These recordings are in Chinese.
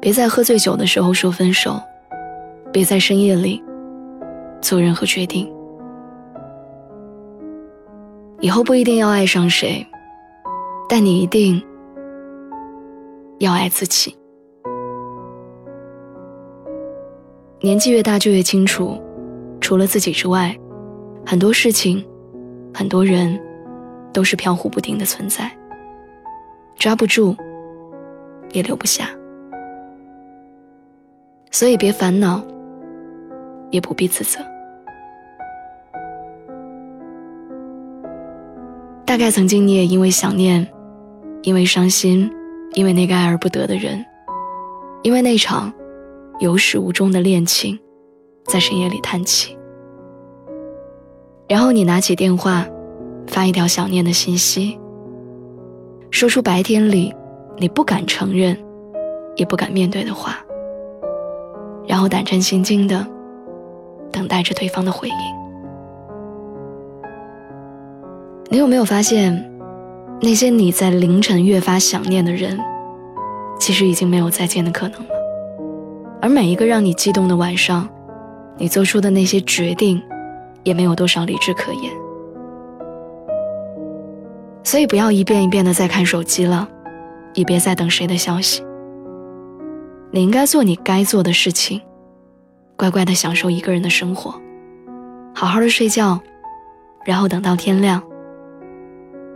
别在喝醉酒的时候说分手，别在深夜里做任何决定。以后不一定要爱上谁，但你一定要爱自己。年纪越大就越清楚，除了自己之外，很多事情、很多人都是飘忽不定的存在，抓不住，也留不下。所以别烦恼，也不必自责。大概曾经你也因为想念，因为伤心，因为那个爱而不得的人，因为那场有始无终的恋情，在深夜里叹气。然后你拿起电话，发一条想念的信息，说出白天里你不敢承认，也不敢面对的话。然后胆战心惊的等待着对方的回应。你有没有发现，那些你在凌晨越发想念的人，其实已经没有再见的可能了。而每一个让你激动的晚上，你做出的那些决定，也没有多少理智可言。所以不要一遍一遍的在看手机了，也别再等谁的消息。你应该做你该做的事情，乖乖的享受一个人的生活，好好的睡觉，然后等到天亮，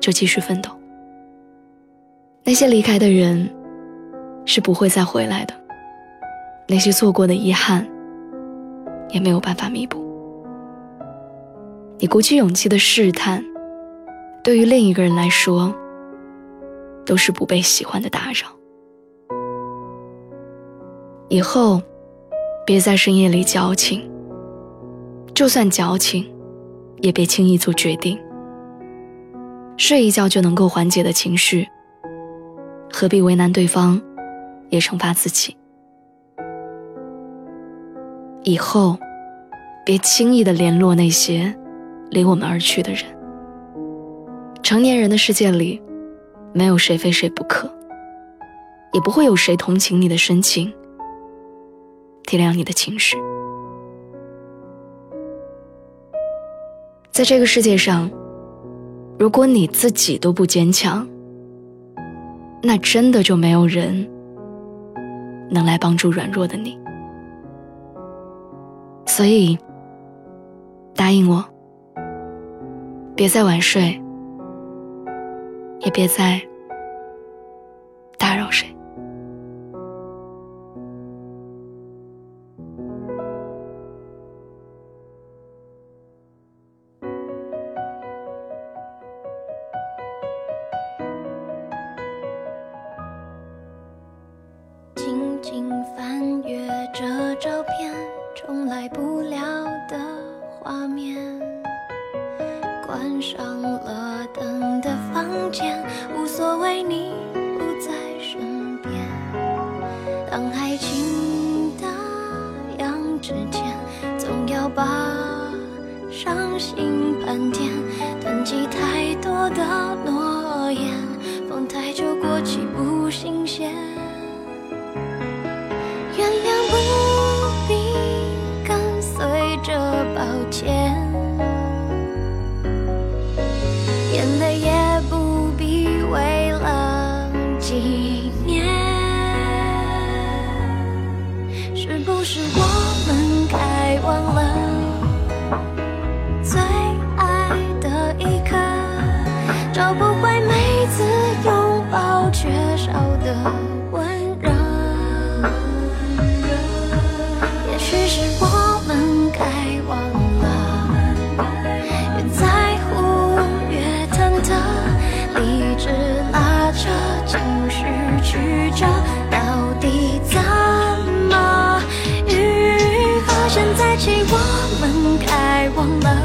就继续奋斗。那些离开的人，是不会再回来的，那些错过的遗憾，也没有办法弥补。你鼓起勇气的试探，对于另一个人来说，都是不被喜欢的打扰。以后，别在深夜里矫情。就算矫情，也别轻易做决定。睡一觉就能够缓解的情绪，何必为难对方，也惩罚自己？以后，别轻易的联络那些离我们而去的人。成年人的世界里，没有谁非谁不可，也不会有谁同情你的深情。体谅你的情绪，在这个世界上，如果你自己都不坚强，那真的就没有人能来帮助软弱的你。所以，答应我，别再晚睡，也别再打扰谁。请翻阅这照片，重来不了的画面，关上了灯的房间，无所谓你不在身边。当爱情打烊之前，总要把伤心盘点，囤积太多的诺言，放太久过期不新鲜。是我们该忘了最爱的一刻，找不回每次拥抱缺少的温热。也许是我们该忘了越在乎越忐忑，理智拉扯，情绪曲折。忘了